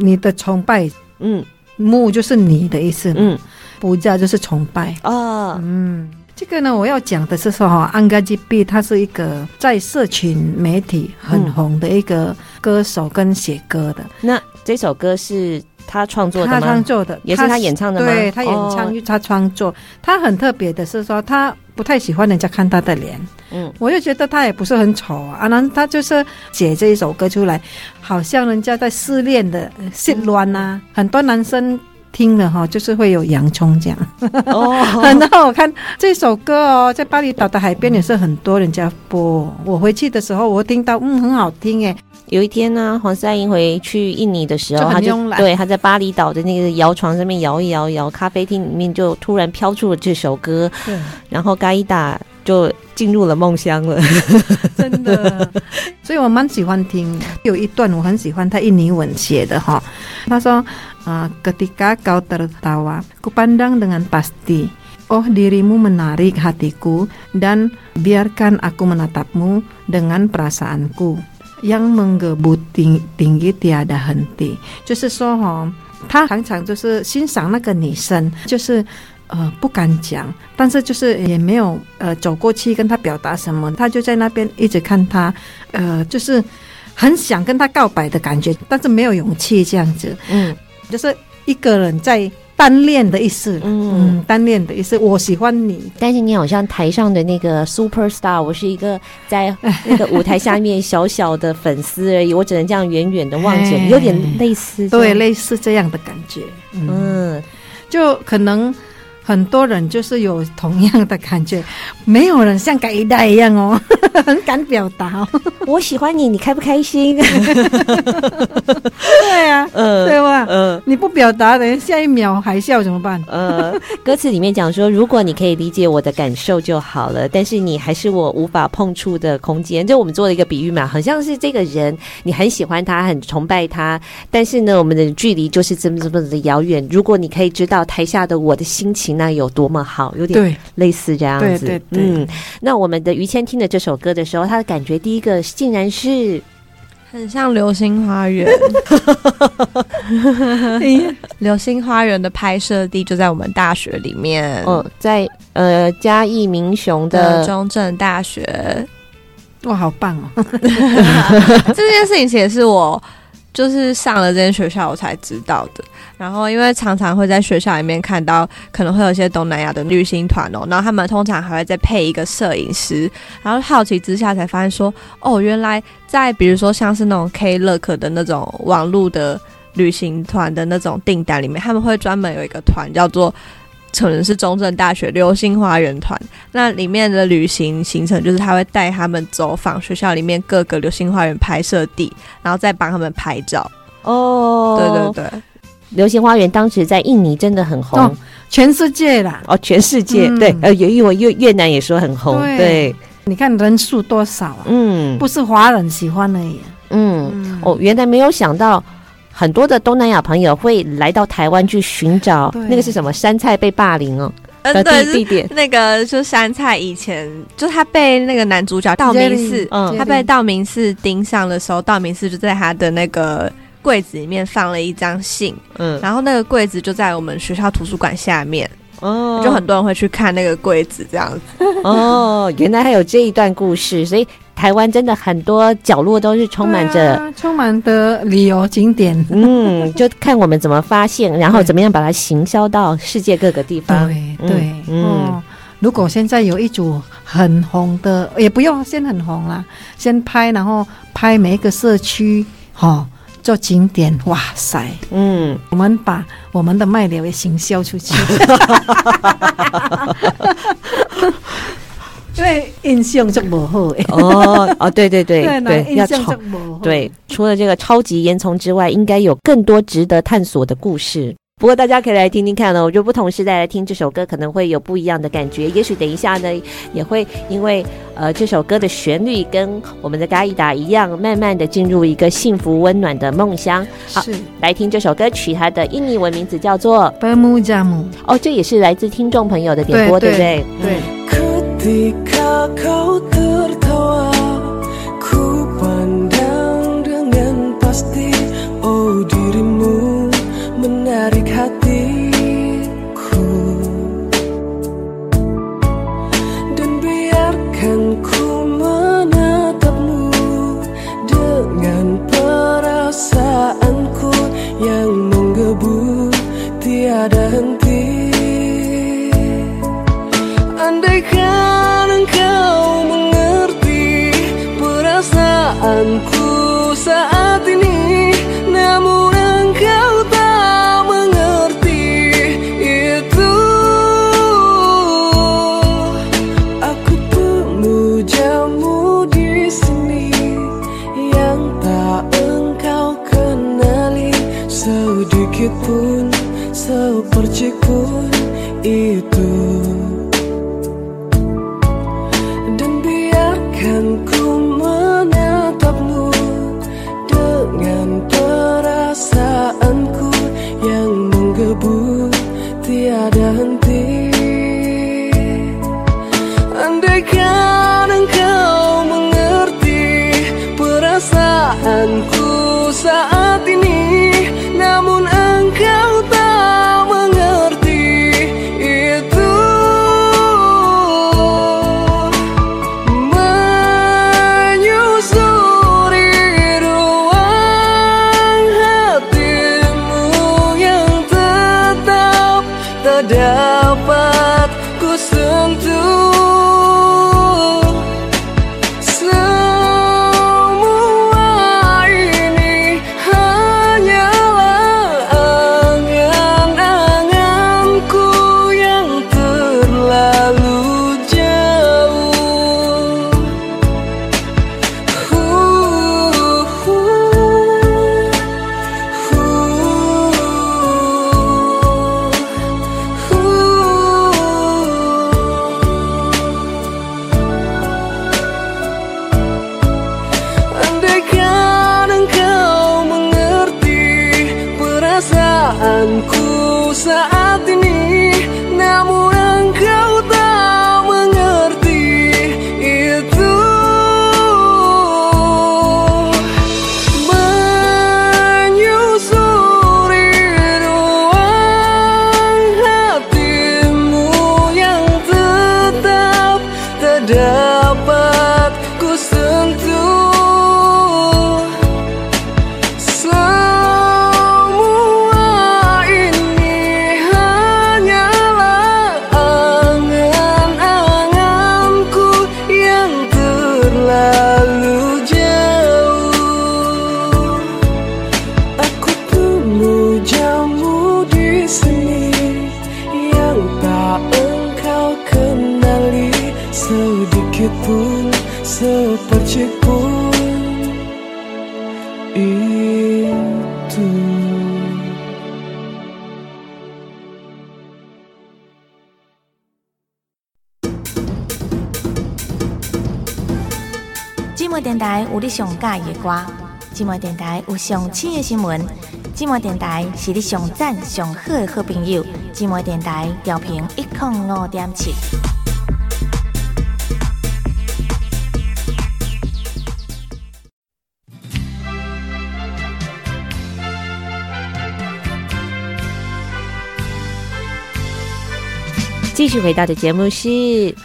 你的崇拜，嗯，木就是你的意思，嗯，不加就是崇拜。哦，嗯。这个呢，我要讲的是说哈，安格吉比他是一个在社群媒体很红的一个歌手跟写歌的。那这首歌是他创作的吗？他创作的，也是他演唱的吗？对，他演唱，他创作。他很特别的是说，他不太喜欢人家看他的脸。嗯，我就觉得他也不是很丑啊，然后他就是写这一首歌出来，好像人家在失恋的失恋呐，很多男生。听了哈，就是会有洋葱这样。哦，然后我看这首歌哦，在巴厘岛的海边也是很多人家播。我回去的时候，我听到嗯，很好听哎。有一天呢，黄赛英回去印尼的时候，他就对他在巴厘岛的那个摇床上面摇一摇摇，咖啡厅里面就突然飘出了这首歌。对，然后嘎伊达就进入了梦乡了，真的。所以我蛮喜欢听，有一段我很喜欢他印尼文写的哈，他说。啊，ketika kau tertawa, kupandang dengan pasti. Oh, dirimu menarik hatiku dan biarkan aku menatapmu dengan perasaanku yang menggebu tinggi, tinggi tiada henti。就是说，哈，他常常就是欣赏那个女生，就是呃不敢讲，但是就是也没有呃走过去跟他表达什么，他就在那边一直看他，呃，就是很想跟他告白的感觉，但是没有勇气这样子，嗯。 就是一个人在单恋的意思，嗯，单恋的意思。我喜欢你，但是你好像台上的那个 super star，我是一个在那个舞台下面小小的粉丝而已，我只能这样远远的望着你，有点类似，对，类似这样的感觉，嗯，就可能。很多人就是有同样的感觉，没有人像改一代一样哦，很敢表达哦。我喜欢你，你开不开心？对啊，嗯，对吧？嗯，你不表达，等下一秒还笑怎么办？呃，歌词里面讲说，如果你可以理解我的感受就好了，但是你还是我无法碰触的空间。就我们做了一个比喻嘛，好像是这个人，你很喜欢他，很崇拜他，但是呢，我们的距离就是这么这么的遥远。如果你可以知道台下的我的心情。情那有多么好，有点类似这样子。对对对嗯，那我们的于谦听的这首歌的时候，他的感觉第一个竟然是很像《流星花园》。流星花园的拍摄地就在我们大学里面，嗯，在呃嘉义民雄的中正大学。哇，好棒哦！这件事情其实是我就是上了这间学校我才知道的。然后因为常常会在学校里面看到，可能会有一些东南亚的旅行团哦，然后他们通常还会再配一个摄影师。然后好奇之下才发现说，哦，原来在比如说像是那种 Klook 的那种网络的旅行团的那种订单里面，他们会专门有一个团叫做。可能是中正大学流星花园团，那里面的旅行行程就是他会带他们走访学校里面各个流星花园拍摄地，然后再帮他们拍照。哦，对对对，流星花园当时在印尼真的很红，哦、全世界啦，哦，全世界、嗯、对，呃，有因为越越南也说很红，对，对。你看人数多少啊？嗯，不是华人喜欢而已。嗯，嗯。哦，原来没有想到。很多的东南亚朋友会来到台湾去寻找那个是什么？杉菜被霸凌哦，呃，对，地点。那个就杉菜以前就他被那个男主角道明寺，嗯，他被道明寺盯上的时候，道明寺就在他的那个柜子里面放了一张信，嗯，然后那个柜子就在我们学校图书馆下面，哦，就很多人会去看那个柜子这样子，哦，原来还有这一段故事，所以。台湾真的很多角落都是充满着、啊、充满的旅游景点，嗯，就看我们怎么发现，然后怎么样把它行销到世界各个地方。对对，嗯、哦，如果现在有一组很红的，也不用先很红啦，先拍，然后拍每一个社区，哈、哦，做景点，哇塞，嗯，我们把我们的卖点也行销出去。因为印象就不好哦哦，对对对对，对 要超对，除了这个超级烟囱之外，应该有更多值得探索的故事。不过大家可以来听听看呢，我觉得不同时代来听这首歌可能会有不一样的感觉。也许等一下呢，也会因为呃这首歌的旋律跟我们的嘎伊达一样，慢慢的进入一个幸福温暖的梦乡。好，是来听这首歌曲，它的印尼文名字叫做《Bermu Jamu》。哦，这也是来自听众朋友的点播，对不对？对。嗯 Ketika kau tertawa Ku pandang dengan pasti. Oh dirimu menarik hatiku 寂寞电台有上新的新闻，寂寞电台是你上赞上好的好朋友，寂寞电台调频一零五点七。继续回到的节目是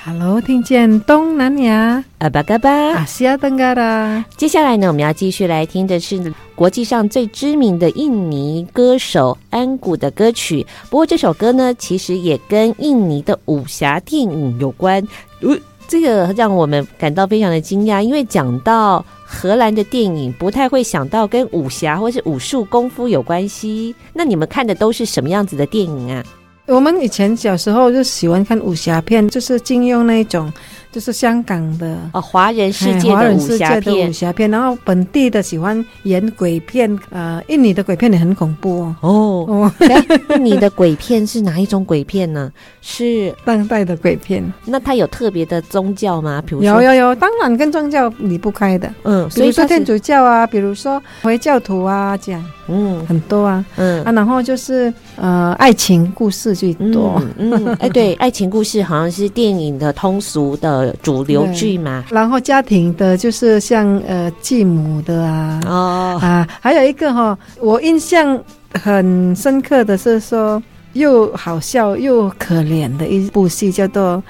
Hello，听见东南亚阿巴嘎巴阿西亚登嘎啦。接下来呢，我们要继续来听的是国际上最知名的印尼歌手安古的歌曲。不过这首歌呢，其实也跟印尼的武侠电影有关。呃，这个让我们感到非常的惊讶，因为讲到荷兰的电影，不太会想到跟武侠或是武术功夫有关系。那你们看的都是什么样子的电影啊？我们以前小时候就喜欢看武侠片，就是金庸那一种，就是香港的哦，华人世界的武侠片，武侠片。然后本地的喜欢演鬼片，呃，印尼的鬼片也很恐怖哦。哦，印尼的鬼片是哪一种鬼片呢？是当代的鬼片。那它有特别的宗教吗？比如说有有有，当然跟宗教离不开的。嗯，比如说天主教啊，比如说回教徒啊，这样。嗯，很多啊。嗯啊，然后就是呃，爱情故事最多。嗯，哎、嗯欸，对，爱情故事好像是电影的通俗的主流剧嘛。然后家庭的，就是像呃继母的啊。哦啊，还有一个哈、哦，我印象很深刻的是说，又好笑又可怜的一部戏，叫做《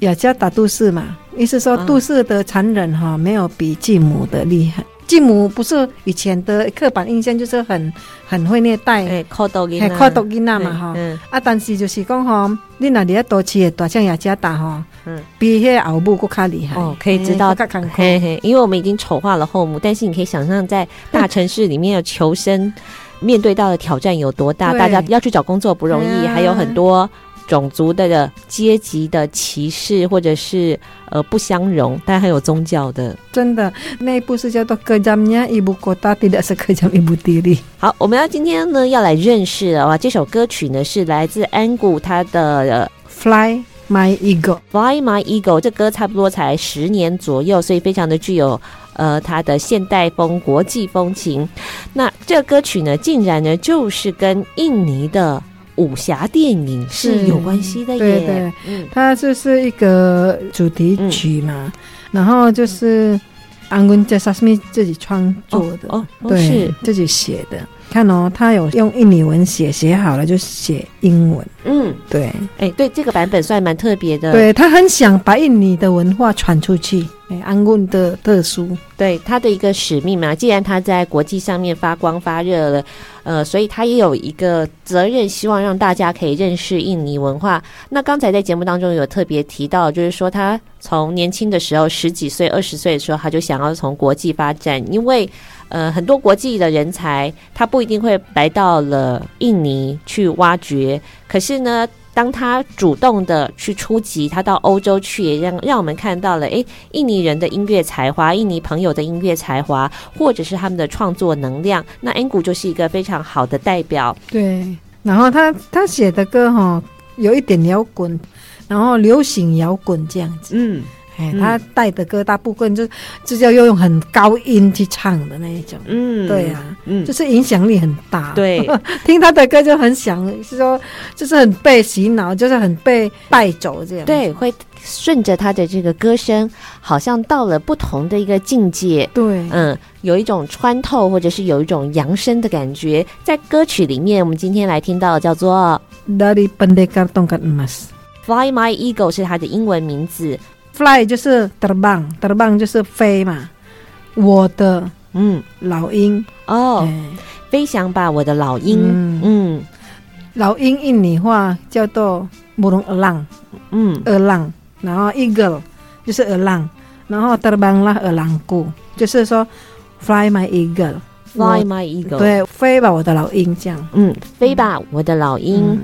雅加达都市》嘛。意思说，都市的残忍哈、哦，没有比继母的厉害。继母不是以前的刻板印象，就是很很会虐待，哎，靠毒囡，靠毒囡仔嘛哈。嗯，啊，但是就是讲吼，你那里多吃的大象也加大哈，嗯，比迄后母更加厉害。哦，可以知道，嘿嘿，因为我们已经丑化了后母，但是你可以想象在大城市里面要求生，面对到的挑战有多大，大家要去找工作不容易，还有很多。种族的阶级的歧视，或者是呃不相容，但还有宗教的。真的，那一部是叫做《Kejamnya Ibu Kota Tidak Sekejam Ibu Tiri》。好，我们要今天呢要来认识的哇，这首歌曲呢是来自安谷他的《Fly My Eagle》。《Fly My Eagle》这歌差不多才十年左右，所以非常的具有呃它的现代风、国际风情。那这歌曲呢，竟然呢就是跟印尼的。武侠电影是有关系的耶，对。对，嗯，它就是一个主题曲嘛，嗯、然后就是安谷杰萨斯米自己创作的，哦，哦对，是。自己写的。看哦，他有用印尼文写，写好了就写英文，嗯，对，哎、欸，对，这个版本算蛮特别的，对，他很想把印尼的文化传出去。安谷的特殊，对他的一个使命嘛。既然他在国际上面发光发热了，呃，所以他也有一个责任，希望让大家可以认识印尼文化。那刚才在节目当中有特别提到，就是说他从年轻的时候，十几岁、二十岁的时候，他就想要从国际发展，因为呃，很多国际的人才他不一定会来到了印尼去挖掘，可是呢。当他主动的去出击，他到欧洲去，也让让我们看到了，诶，印尼人的音乐才华，印尼朋友的音乐才华，或者是他们的创作能量。那安古就是一个非常好的代表。对，然后他他写的歌哈，有一点摇滚，然后流行摇滚这样子。嗯。哎，他带的歌大部分就就要用很高音去唱的那一种，嗯，对、啊，嗯，就是影响力很大。对，听他的歌就很想，是说就是很被洗脑，就是很被带走这样。对，会顺着他的这个歌声，好像到了不同的一个境界。对，嗯，有一种穿透，或者是有一种扬声的感觉。在歌曲里面，我们今天来听到的叫做《Dari Pendekar Tongkat Emas》，Fly My Eagle 是他的英文名字。Fly 就是 terbang，terbang 就是飞嘛。我的嗯老鹰哦，飞翔吧，我的老鹰。嗯，嗯老鹰印尼话叫做 burung elang，嗯，elang，然后 eagle 就是 elang，然后 terbang lah elangku，就是说 fly my eagle，fly my eagle，对，飞吧，我的老鹰这样。嗯，飞吧，我的老鹰。嗯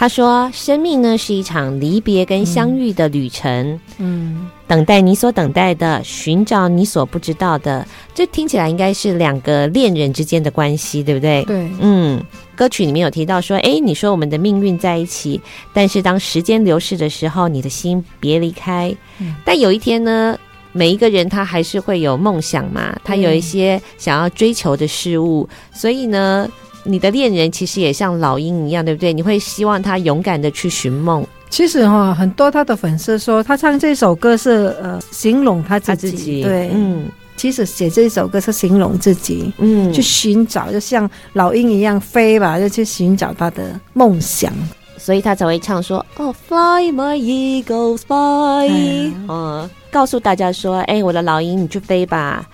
他说：“生命呢是一场离别跟相遇的旅程。”嗯，等待你所等待的，寻找你所不知道的。这听起来应该是两个恋人之间的关系，对不对？对，嗯，歌曲里面有提到说，哎，你说我们的命运在一起，但是当时间流逝的时候，你的心别离开。嗯，但有一天呢，每一个人他还是会有梦想嘛，他有一些想要追求的事物，所以呢。你的恋人其实也像老鹰一样，对不对？你会希望他勇敢的去寻梦。其实哈、哦，很多他的粉丝说，他唱这首歌是呃形容他自己，他自己对，嗯，其实写这首歌是形容自己，嗯，去寻找，就像老鹰一样飞吧，就去寻找他的梦想，所以他才会唱说：“哦，Fly my eagles fly。哎”嗯，告诉大家说：“哎，我的老鹰，你去飞吧。”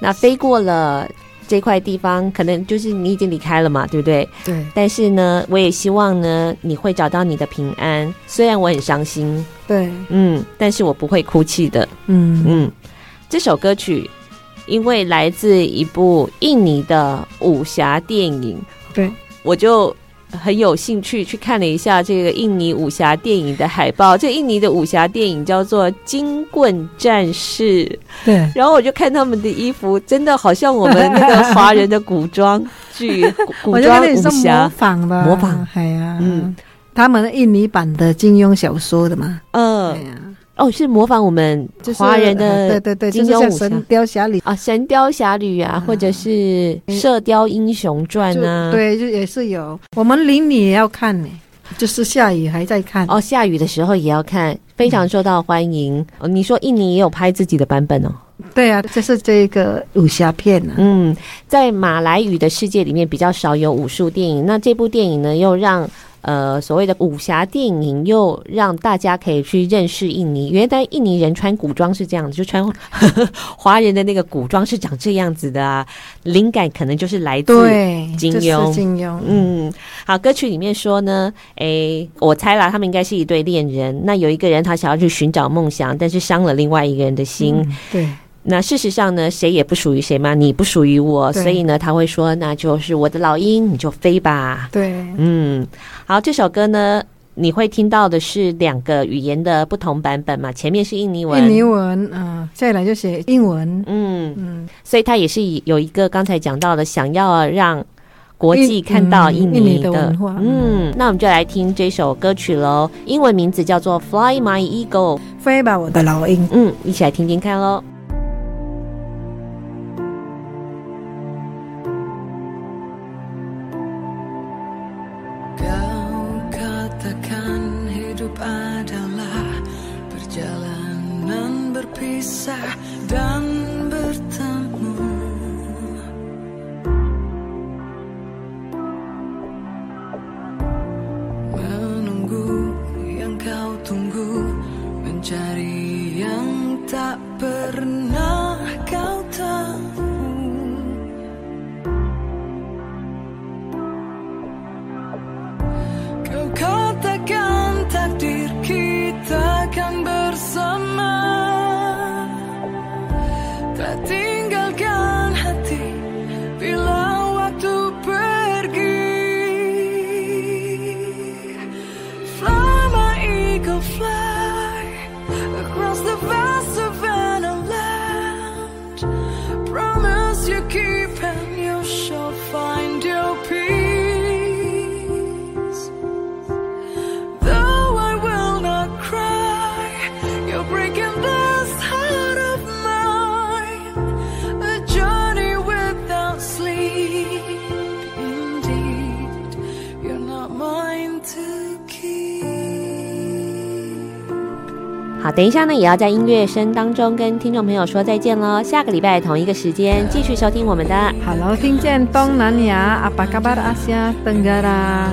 那飞过了。这块地方可能就是你已经离开了嘛，对不对？对。但是呢，我也希望呢，你会找到你的平安。虽然我很伤心，对，嗯，但是我不会哭泣的。嗯嗯。这首歌曲因为来自一部印尼的武侠电影，对，我就。很有兴趣去看了一下这个印尼武侠电影的海报。这印尼的武侠电影叫做《金棍战士》。对。然后我就看他们的衣服，真的好像我们那个华人的古装剧、古装武侠模仿的，模仿。哎呀，嗯，他们印尼版的金庸小说的嘛。嗯。哦，是模仿我们华人的对对对，金庸武侠，就是、神雕侠侣啊，神雕侠侣啊，或者是射雕英雄传啊，对，就也是有。我们邻里也要看呢，就是下雨还在看哦，下雨的时候也要看，非常受到欢迎。嗯、哦，你说印尼也有拍自己的版本哦？对啊，这是这个武侠片呢、啊。嗯，在马来语的世界里面比较少有武术电影，那这部电影呢又让。呃，所谓的武侠电影又让大家可以去认识印尼。原来印尼人穿古装是这样子，就穿呵 呵华人的那个古装是长这样子的啊。灵感可能就是来自金庸。金庸，嗯，好，歌曲里面说呢，诶，我猜啦，他们应该是一对恋人。那有一个人他想要去寻找梦想，但是伤了另外一个人的心。嗯、对。那事实上呢，谁也不属于谁嘛，你不属于我，所以呢，他会说，那就是我的老鹰，你就飞吧。对，嗯，好，这首歌呢，你会听到的是两个语言的不同版本嘛？前面是印尼文，印尼文，嗯、呃，再来就写英文，嗯嗯，所以他也是有一个刚才讲到的，想要让国际看到印尼的，印尼的文化，嗯，那我们就来听这首歌曲喽，英文名字叫做《Fly My Eagle》，飞吧，我的老鹰，嗯，一起来听听看喽。hidup adalah perjalanan berpisah dan 等一下呢，也要在音乐声当中跟听众朋友说再见喽。下个礼拜同一个时间继续收听我们的 Hello，听见东南亚阿巴嘎巴的阿西亚登嘎啦。